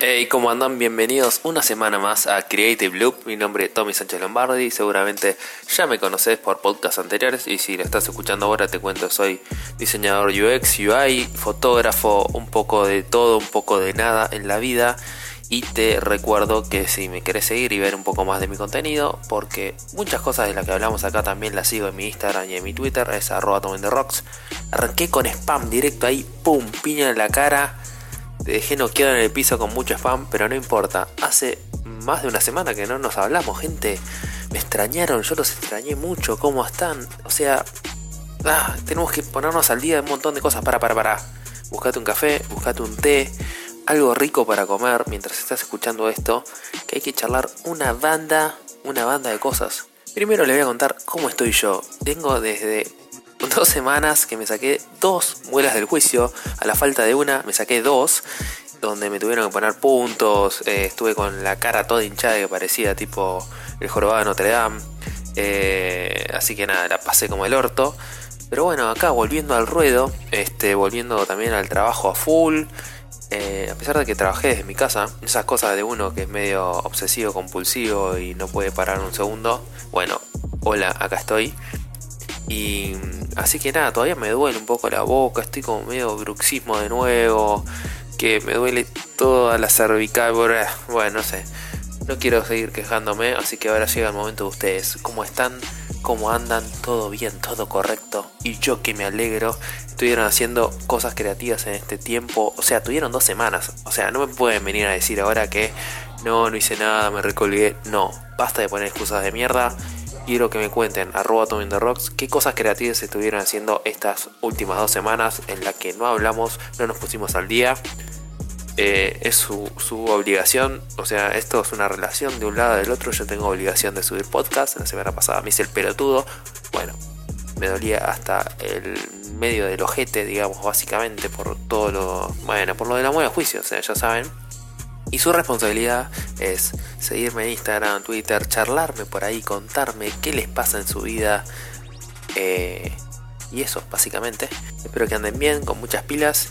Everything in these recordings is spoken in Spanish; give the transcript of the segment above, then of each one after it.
Hey, ¿cómo andan? Bienvenidos una semana más a Creative Loop. Mi nombre es Tommy Sánchez Lombardi. Seguramente ya me conoces por podcasts anteriores y si lo estás escuchando ahora te cuento, soy diseñador UX, UI, fotógrafo, un poco de todo, un poco de nada en la vida. Y te recuerdo que si me querés seguir y ver un poco más de mi contenido, porque muchas cosas de las que hablamos acá también las sigo en mi Instagram y en mi Twitter, es arroba. Arranqué con spam directo ahí, pum, piña en la cara te dejé noqueado en el piso con mucho spam, pero no importa. Hace más de una semana que no nos hablamos, gente. Me extrañaron, yo los extrañé mucho. ¿Cómo están? O sea, ah, tenemos que ponernos al día de un montón de cosas. Para, para, para. Buscate un café, buscate un té, algo rico para comer mientras estás escuchando esto. Que hay que charlar una banda, una banda de cosas. Primero les voy a contar cómo estoy yo. Tengo desde dos semanas que me saqué dos muelas del juicio. A la falta de una, me saqué dos. Donde me tuvieron que poner puntos. Eh, estuve con la cara toda hinchada que parecía tipo el jorobado de Notre Dame. Eh, así que nada, la pasé como el orto. Pero bueno, acá volviendo al ruedo, este, volviendo también al trabajo a full. Eh, a pesar de que trabajé desde mi casa, esas cosas de uno que es medio obsesivo, compulsivo y no puede parar un segundo. Bueno, hola, acá estoy. Y así que nada, todavía me duele un poco la boca, estoy como medio bruxismo de nuevo, que me duele toda la cervical, bueno, no sé. No quiero seguir quejándome, así que ahora llega el momento de ustedes. ¿Cómo están? ¿Cómo andan? ¿Todo bien? ¿Todo correcto? Y yo que me alegro, estuvieron haciendo cosas creativas en este tiempo. O sea, tuvieron dos semanas. O sea, no me pueden venir a decir ahora que no, no hice nada, me recolgué. No, basta de poner excusas de mierda quiero que me cuenten, arroba the Rocks, qué cosas creativas estuvieron haciendo estas últimas dos semanas en las que no hablamos, no nos pusimos al día. Eh, es su, obligación, o sea, esto es una relación de un lado del otro. Yo tengo obligación de subir podcast. La semana pasada me hice el pelotudo. Bueno, me dolía hasta el medio del ojete, digamos, básicamente por todo lo. Bueno, por lo de la muela juicio, o sea, ya saben. Y su responsabilidad es seguirme en Instagram, Twitter, charlarme por ahí, contarme qué les pasa en su vida. Eh, y eso, básicamente. Espero que anden bien, con muchas pilas.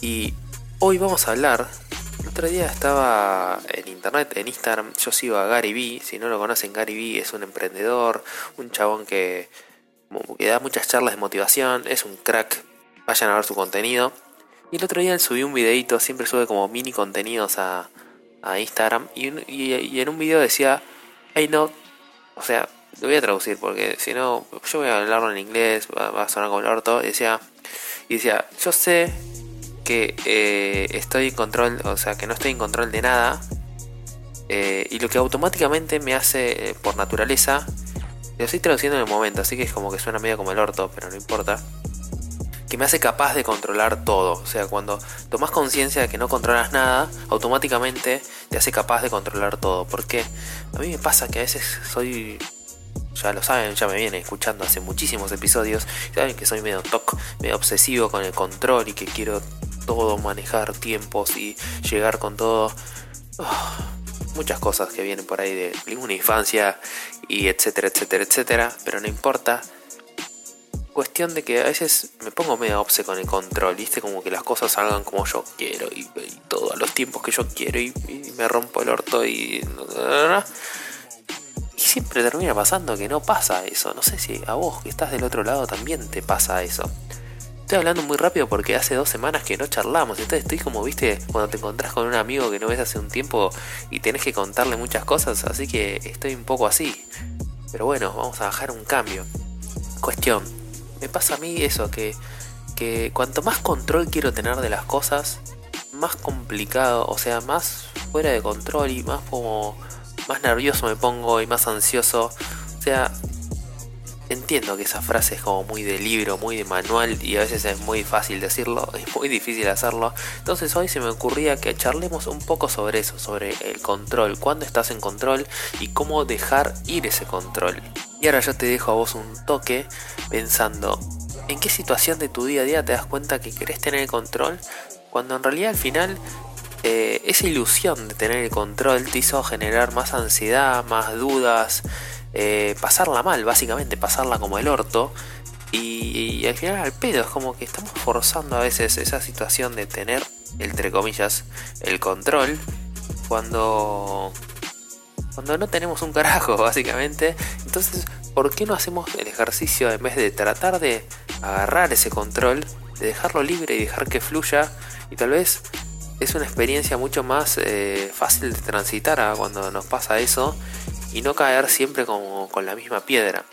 Y hoy vamos a hablar. El otro día estaba en internet, en Instagram. Yo sigo a Gary Vee. Si no lo conocen, Gary Vee es un emprendedor, un chabón que, que da muchas charlas de motivación. Es un crack. Vayan a ver su contenido. Y el otro día subí un videito, siempre sube como mini contenidos a, a Instagram y, y, en un video decía, hey no, o sea, lo voy a traducir porque si no, yo voy a hablarlo en inglés, va, a sonar como el orto, y decía, y decía, yo sé que eh, estoy en control, o sea, que no estoy en control de nada, eh, y lo que automáticamente me hace eh, por naturaleza, lo estoy traduciendo en el momento, así que es como que suena medio como el orto, pero no importa que me hace capaz de controlar todo. O sea, cuando tomas conciencia de que no controlas nada, automáticamente te hace capaz de controlar todo. Porque a mí me pasa que a veces soy ya lo saben, ya me vienen escuchando hace muchísimos episodios, saben que soy medio toc, medio obsesivo con el control y que quiero todo manejar tiempos y llegar con todo. Muchas cosas que vienen por ahí de una infancia y etcétera, etcétera, etcétera, pero no importa, cuestión de que a veces me pongo medio obse con el control, ¿viste? Como que las cosas salgan como yo quiero y, todo a los tiempos que yo quiero y, me rompo el orto y... Y siempre termina pasando que no pasa eso. No sé si a vos que estás del otro lado también te pasa eso. Estoy hablando muy rápido porque hace dos semanas que no charlamos. Entonces estoy como, viste, cuando te encontrás con un amigo que no ves hace un tiempo y tenés que contarle muchas cosas. Así que estoy un poco así. Pero bueno, vamos a bajar un cambio. Cuestión, me pasa a mí eso, que, que cuanto más control quiero tener de las cosas, más complicado, o sea, más fuera de control y más como más nervioso me pongo y más ansioso. O sea, entiendo que esa frase es como muy de libro, muy de manual y a veces es muy fácil decirlo, es muy difícil hacerlo. Entonces hoy se me ocurría que charlemos un poco sobre eso, sobre el control, cuándo estás en control y cómo dejar ir ese control. Y ahora yo te dejo a vos un toque pensando, ¿en qué situación de tu día a día te das cuenta que querés tener el control? Cuando en realidad al final eh, esa ilusión de tener el control te hizo generar más ansiedad, más dudas, eh, pasarla mal, básicamente pasarla como el orto. Y, al final al pedo, es como que estamos forzando a veces esa situación de tener entre comillas, el control cuando cuando no tenemos un carajo, básicamente. Entonces, ¿por qué no hacemos el ejercicio en vez de tratar de agarrar ese control, de dejarlo libre y dejar que fluya? Y tal vez es una experiencia mucho más eh, fácil de transitar cuando nos pasa eso y no caer siempre como con la misma piedra.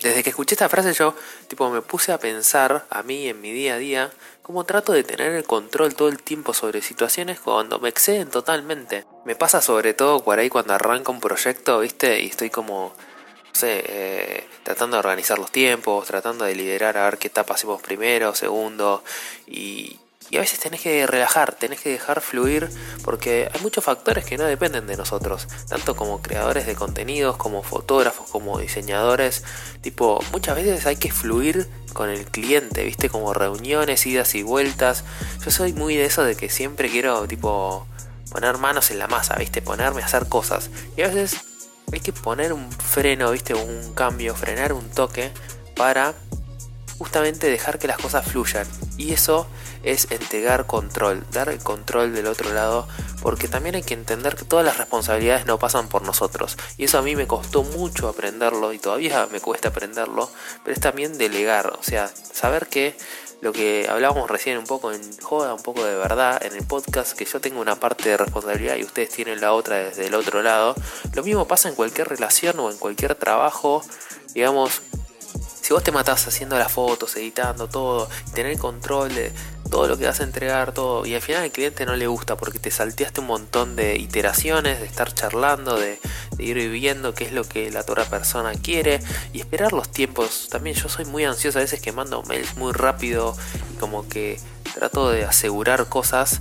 Desde que escuché esta frase yo tipo me puse a pensar a mí en mi día a día cómo trato de tener el control todo el tiempo sobre situaciones cuando me exceden totalmente. Me pasa sobre todo por ahí cuando arranca un proyecto, ¿viste? Y estoy como no sé, eh, tratando de organizar los tiempos, tratando de liderar a ver qué etapa hacemos primero, segundo, y, y a veces tenés que relajar, tenés que dejar fluir porque hay muchos factores que no dependen de nosotros, tanto como creadores de contenidos, como fotógrafos, como diseñadores. Tipo, muchas veces hay que fluir con el cliente, viste, como reuniones, idas y vueltas. Yo soy muy de eso de que siempre quiero, tipo, poner manos en la masa, viste, ponerme a hacer cosas. Y a veces hay que poner un freno, viste, un cambio, frenar un toque para justamente dejar que las cosas fluyan. Y eso es entregar control, dar el control del otro lado, porque también hay que entender que todas las responsabilidades no pasan por nosotros. Y eso a mí me costó mucho aprenderlo y todavía me cuesta aprenderlo, pero es también delegar, o sea, saber que lo que hablábamos recién un poco en joda, un poco de verdad en el podcast, que yo tengo una parte de responsabilidad y ustedes tienen la otra desde el otro lado. Lo mismo pasa en cualquier relación o en cualquier trabajo, digamos, si vos te matás haciendo las fotos, editando todo, tener control de todo lo que vas a entregar, todo, y al final al cliente no le gusta porque te salteaste un montón de iteraciones, de estar charlando, de, ir viviendo qué es lo que la otra persona quiere y esperar los tiempos. También yo soy muy ansioso a veces que mando mails muy rápido y como que trato de asegurar cosas.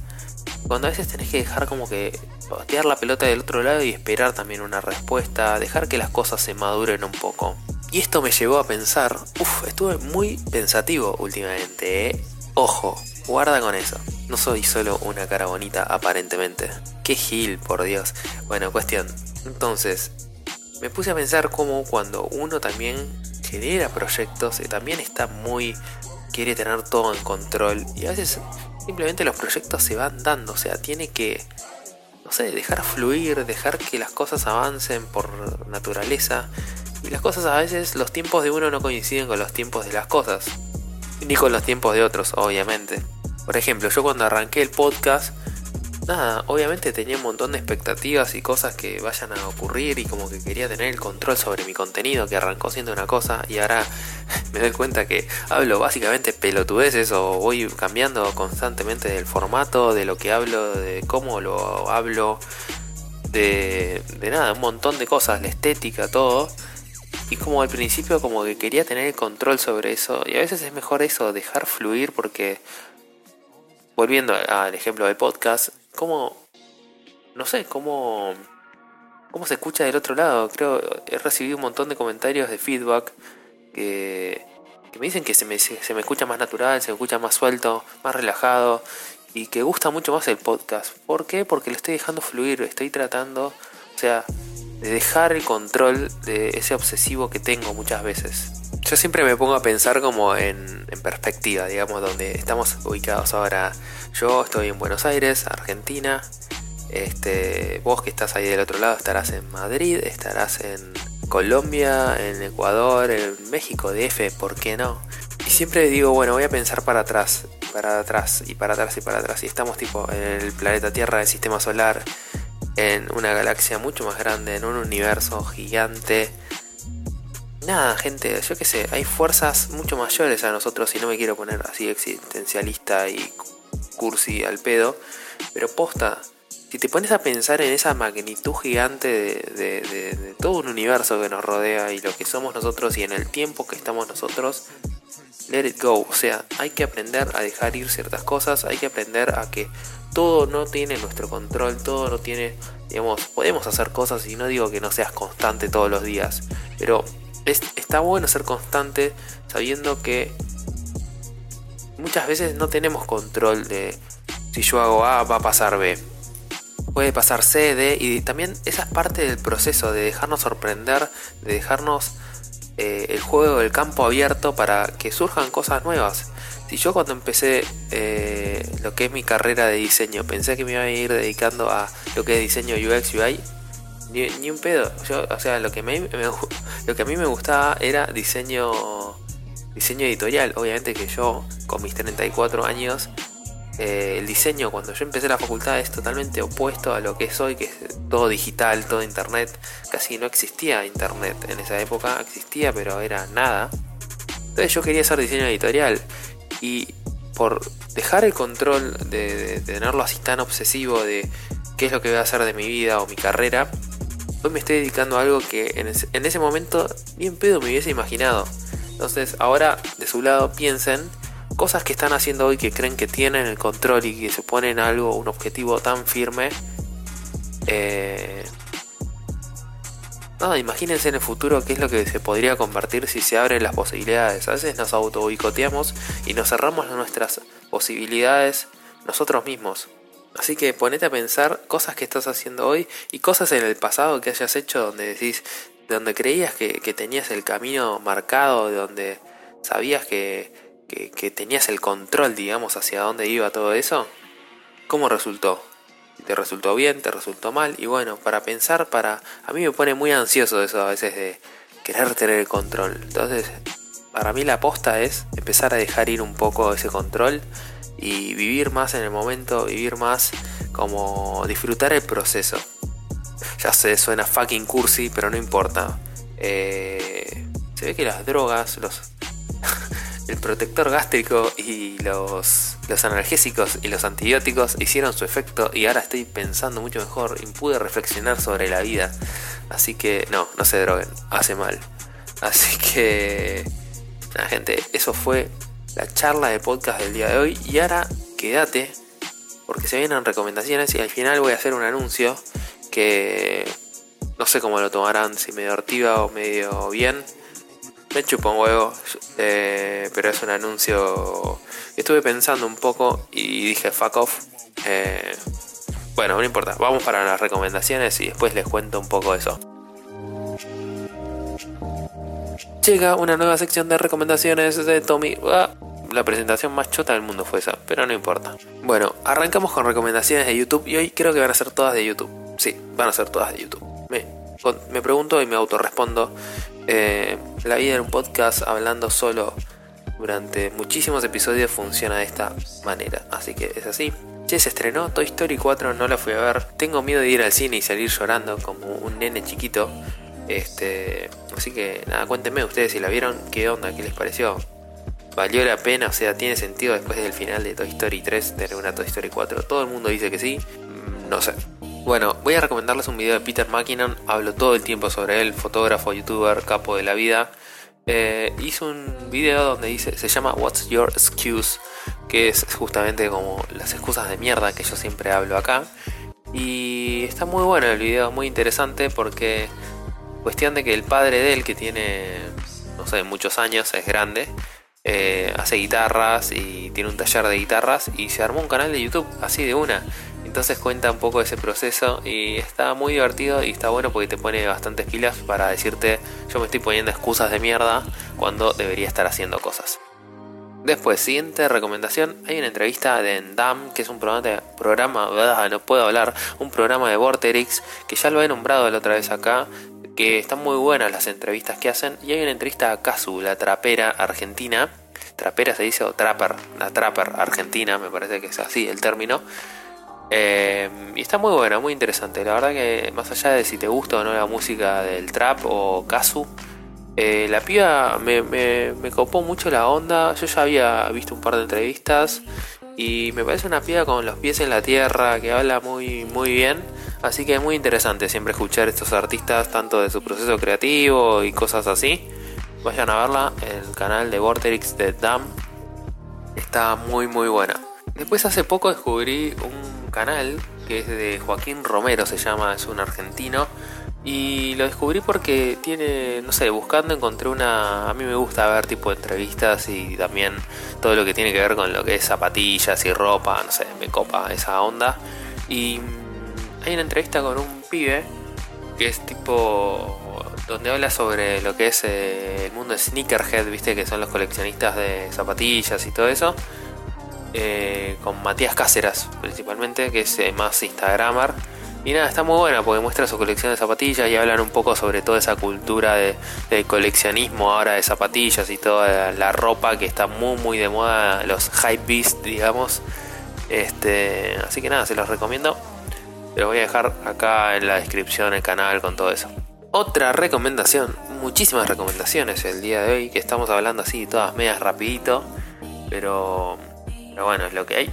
Cuando a veces tenés que dejar como que patear la pelota del otro lado y esperar también una respuesta, dejar que las cosas se maduren un poco. Y esto me llevó a pensar, uff, estuve muy pensativo últimamente, ¿eh? Ojo, guarda con eso. No soy solo una cara bonita aparentemente. Qué gil, por Dios. Bueno, cuestión. Entonces, me puse a pensar cómo cuando uno también genera proyectos, y también está muy... quiere tener todo en control. Y a veces simplemente los proyectos se van dando, o sea, tiene que no sé, dejar fluir, dejar que las cosas avancen por naturaleza y las cosas a veces, los tiempos de uno no coinciden con los tiempos de las cosas. Ni con los tiempos de otros, obviamente. Por ejemplo, yo cuando arranqué el podcast, nada, obviamente tenía un montón de expectativas y cosas que vayan a ocurrir y como que quería tener el control sobre mi contenido que arrancó siendo una cosa y ahora me doy cuenta que hablo básicamente pelotudeces o voy cambiando constantemente del formato, de lo que hablo, de cómo lo hablo, de, de nada, un montón de cosas, la estética, todo. Y como al principio como que quería tener el control sobre eso. Y a veces es mejor eso, dejar fluir porque... Volviendo al ejemplo del podcast, como... No sé, cómo... ¿Cómo se escucha del otro lado? Creo, he recibido un montón de comentarios de feedback que, que me dicen que se me, se me escucha más natural, se me escucha más suelto, más relajado y que gusta mucho más el podcast. ¿Por qué? Porque lo estoy dejando fluir, estoy tratando, o sea, de dejar el control de ese obsesivo que tengo muchas veces. Yo siempre me pongo a pensar como en, perspectiva, digamos, donde estamos ubicados ahora. Yo estoy en Buenos Aires, Argentina. Este, vos que estás ahí del otro lado estarás en Madrid, estarás en Colombia, en Ecuador, en México, DF, ¿por qué no? Y siempre digo, bueno, voy a pensar para atrás, para atrás y para atrás y para atrás. Y estamos tipo en el planeta Tierra, del sistema solar, en una galaxia mucho más grande, en un universo gigante. Nada, gente, yo qué sé, hay fuerzas mucho mayores a nosotros y no me quiero poner así existencialista y cursi al pedo, pero posta, si te pones a pensar en esa magnitud gigante de, de, todo un universo que nos rodea y lo que somos nosotros y en el tiempo que estamos nosotros, let it go. O sea, hay que aprender a dejar ir ciertas cosas, hay que aprender a que todo no tiene nuestro control, todo no tiene, digamos, podemos hacer cosas y no digo que no seas constante todos los días, pero está bueno ser constante sabiendo que muchas veces no tenemos control de si yo hago A va a pasar B. Puede pasar C, D y también esa es parte del proceso de dejarnos sorprender, de dejarnos eh, el juego del campo abierto para que surjan cosas nuevas. Y yo cuando empecé eh, lo que es mi carrera de diseño, pensé que me iba a ir dedicando a lo que es diseño UX, UI. Ni, un pedo. O sea, lo que, lo que a mí me gustaba era diseño, diseño editorial. Obviamente que yo, con mis 34 años, eh, el diseño cuando yo empecé la facultad es totalmente opuesto a lo que es hoy, que es todo digital, todo internet. Casi no existía internet en esa época, existía pero era nada. Entonces yo quería hacer diseño editorial y por dejar el control de, tenerlo así tan obsesivo de qué es lo que voy a hacer de mi vida o mi carrera, hoy me estoy dedicando a algo que en ese, en ese momento bien pedo me hubiese imaginado. Entonces ahora de su lado piensen cosas que están haciendo hoy que creen que tienen el control y que se ponen algo, un objetivo tan firme. Eh, nada, imagínense en el futuro qué es lo que se podría convertir si se abren las posibilidades. A veces nos auto y nos cerramos nuestras posibilidades nosotros mismos. Así que ponete a pensar cosas que estás haciendo hoy y cosas en el pasado que hayas hecho donde decís, donde creías que, que tenías el camino marcado, donde sabías que, que, tenías el control, digamos, hacia dónde iba todo eso, ¿cómo resultó? ¿Te resultó bien? ¿Te resultó mal? Y bueno, para pensar, para a mí me pone muy ansioso eso a veces de querer tener el control. Entonces, para mí la aposta es empezar a dejar ir un poco ese control y vivir más en el momento, vivir más como disfrutar el proceso. Ya sé, suena fucking cursi, pero no importa. Eh, se ve que las drogas, los el protector gástrico y los, analgésicos y los antibióticos hicieron su efecto y ahora estoy pensando mucho mejor y pude reflexionar sobre la vida. Así que no, no se droguen, hace mal. Así que, nada gente, eso fue la charla de podcast del día de hoy y ahora quédate porque se vienen recomendaciones y al final voy a hacer un anuncio que no sé cómo lo tomarán, si medio ortiva o medio bien me chupo un huevo, eh, pero es un anuncio. Estuve pensando un poco y dije fuck off. Eh, bueno, no importa, vamos para las recomendaciones y después les cuento un poco eso. Llega una nueva sección de recomendaciones de Tommy. Ah, la presentación más chota del mundo fue esa, pero no importa. Bueno, arrancamos con recomendaciones de YouTube y hoy creo que van a ser todas de YouTube. Sí, van a ser todas de YouTube. Me, me pregunto y me autorrespondo eh, la vida en un podcast hablando solo durante muchísimos episodios funciona de esta manera. Así que es así. Che, se estrenó Toy Story 4, no la fui a ver. Tengo miedo de ir al cine y salir llorando como un nene chiquito. Este, así que nada, cuéntenme ustedes si la vieron, qué onda, qué les pareció. ¿Valió la pena? O sea, ¿tiene sentido después del final de Toy Story 3 tener una Toy Story 4? Todo el mundo dice que sí. Mm, no sé. Bueno, voy a recomendarles un video de Peter McKinnon. Hablo todo el tiempo sobre él, fotógrafo, youtuber, capo de la vida. Eh, hizo un video donde dice, se llama What's Your Excuse, que es justamente como las excusas de mierda que yo siempre hablo acá. Y está muy bueno el video, muy interesante porque cuestión de que el padre de él, que tiene, no sé, muchos años, es grande, eh, hace guitarras y tiene un taller de guitarras y se armó un canal de YouTube así de una. Entonces cuenta un poco ese proceso y está muy divertido y está bueno porque te pone bastantes pilas para decirte yo me estoy poniendo excusas de mierda cuando debería estar haciendo cosas. Después, siguiente recomendación, hay una entrevista de Endam, que es un programa, de, programa no puedo hablar, un programa de Vorterix, que ya lo he nombrado la otra vez acá, que están muy buenas las entrevistas que hacen, y hay una entrevista a Kazu, la trapera argentina, trapera se dice o la trapper argentina, me parece que es así el término, eh, y está muy buena, muy interesante. La verdad que más allá de si te gusta o no la música del trap o Kazu, eh, la piba me, me, copó mucho la onda. Yo ya había visto un par de entrevistas y me parece una piba con los pies en la tierra que habla muy, muy bien. Así que es muy interesante siempre escuchar estos artistas, tanto de su proceso creativo y cosas así. Vayan a verla, el canal de Vorterix de Dam está muy, muy buena. Después hace poco descubrí un canal que es de Joaquín Romero, se llama, es un argentino. Y lo descubrí porque tiene, no sé, buscando encontré una... A mí me gusta ver tipo entrevistas y también todo lo que tiene que ver con lo que es zapatillas y ropa, no sé, me copa esa onda. Y hay una entrevista con un pibe que es tipo donde habla sobre lo que es eh, el mundo de sneakerhead, viste que son los coleccionistas de zapatillas y todo eso. Eh, con Matías Cáceres principalmente, que es más Instagramer. Y nada, está muy buena porque muestra su colección de zapatillas y hablan un poco sobre toda esa cultura de, coleccionismo ahora de zapatillas y toda la ropa que está muy muy de moda, los hype beast, digamos. Este, así que nada, se los recomiendo. Te voy a dejar acá en la descripción el canal con todo eso. Otra recomendación, muchísimas recomendaciones el día de hoy, que estamos hablando así, todas medias rapidito, pero, pero bueno, es lo que hay.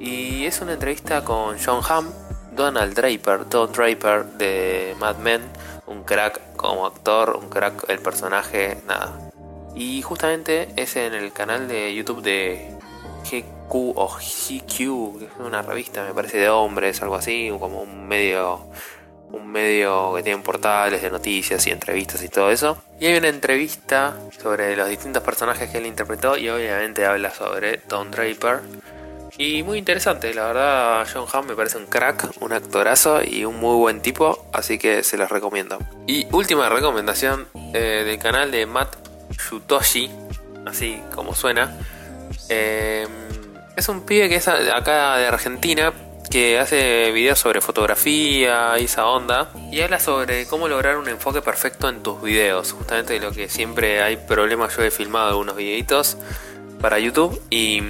Y es una entrevista con John Hamm, Donald Draper, Don Draper de Mad Men, un crack como actor, un crack el personaje, nada. Y justamente es en el canal de YouTube de GQ o GQ, que es una revista, me parece, de hombres, algo así, como un medio un medio que tiene portales de noticias y entrevistas y todo eso. Y hay una entrevista sobre los distintos personajes que él interpretó y obviamente habla sobre Don Draper. Y muy interesante, la verdad John Hamm me parece un crack, un actorazo y un muy buen tipo, así que se los recomiendo. Y última recomendación eh, del canal de Matt Shutoshi, así como suena. Eh, es un pibe que es acá de Argentina, que hace videos sobre fotografía y esa onda y habla sobre cómo lograr un enfoque perfecto en tus videos. Justamente de lo que siempre hay problemas. Yo he filmado algunos videitos para YouTube y,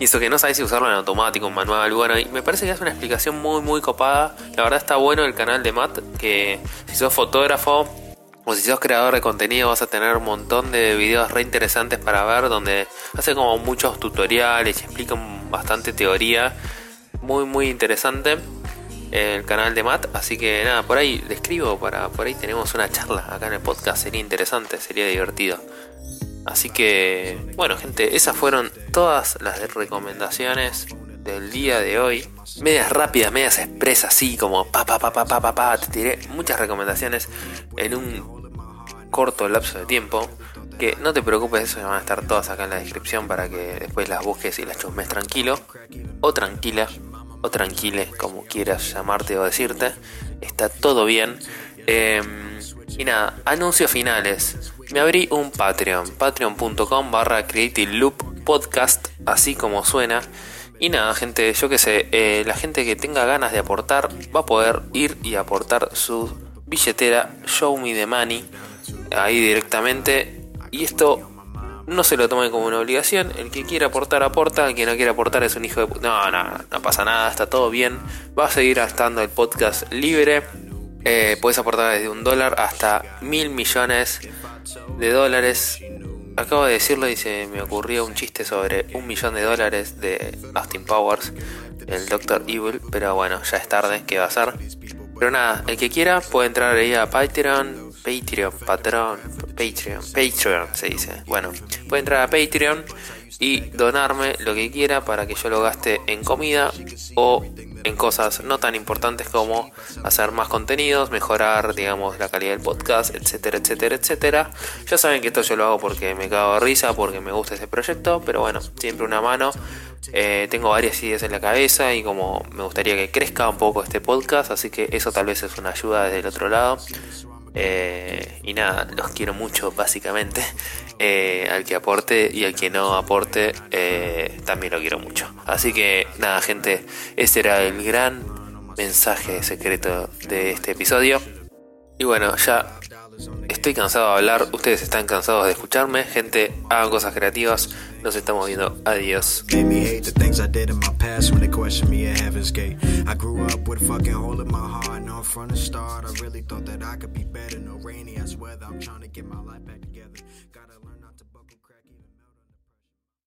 eso que no sabes si usarlo en automático, en manual. Bueno, y me parece que es una explicación muy, muy copada. La verdad está bueno el canal de Matt. Que si sos fotógrafo o si sos creador de contenido vas a tener un montón de videos re interesantes para ver donde hace como muchos tutoriales y explica bastante teoría muy muy interesante el canal de Matt, así que nada, por ahí le escribo para por ahí tenemos una charla acá en el podcast, sería interesante, sería divertido. Así que, bueno, gente, esas fueron todas las recomendaciones del día de hoy. Medias rápidas, medias expresas, así como pa pa pa pa pa pa pa. Te tiré muchas recomendaciones en un corto lapso de tiempo. Que no te preocupes, eso van a estar todas acá en la descripción para que después las busques y las chusmes tranquilo o tranquila o tranquile, como quieras llamarte o decirte. Está todo bien. Em, y nada, anuncios finales. Me abrí un Patreon, patreon.com barra Creative Loop Podcast, así como suena. Y nada, gente, yo que sé, eh, la gente que tenga ganas de aportar va a poder ir y aportar su billetera Show Me the Money ahí directamente. Y esto no se lo tomen como una obligación. El que quiera aportar, aporta. El que no quiera aportar es un hijo de... No, no, no pasa nada, está todo bien. Va a seguir estando el podcast libre. Eh, puedes aportar desde un dólar hasta mil millones de dólares. Acabo de decirlo y se me ocurrió un chiste sobre un millón de dólares de Austin Powers, el Doctor Evil, pero bueno, ya es tarde, ¿qué va a ser? Pero nada, el que quiera puede entrar ahí a Patreon, Patreon, patrón, Patreon, Patreon se dice. Bueno, puede entrar a Patreon y donarme lo que quiera para que yo lo gaste en comida o en cosas no tan importantes como hacer más contenidos, mejorar, digamos, la calidad del podcast, etcétera, etcétera, etcétera. Ya saben que esto yo lo hago porque me cago de risa, porque me gusta ese proyecto, pero bueno, siempre una mano. Eh, tengo varias ideas en la cabeza y como me gustaría que crezca un poco este podcast, así que eso tal vez es una ayuda desde el otro lado. Eh, y nada, los quiero mucho básicamente. Eh, al que aporte y al que no aporte eh, también lo quiero mucho. Así que nada gente, este era el gran mensaje secreto de este episodio. Y bueno, ya estoy cansado de hablar, ustedes están cansados de escucharme. Gente, hagan cosas creativas. Nos estamos viendo. Adiós. Made me hate the things I did in my past when they questioned me at Heaven's Gate. I grew up with a fucking hole in my heart. No, from the start, I really thought that I could be better. No rainy, I swear that I'm trying to get my life back.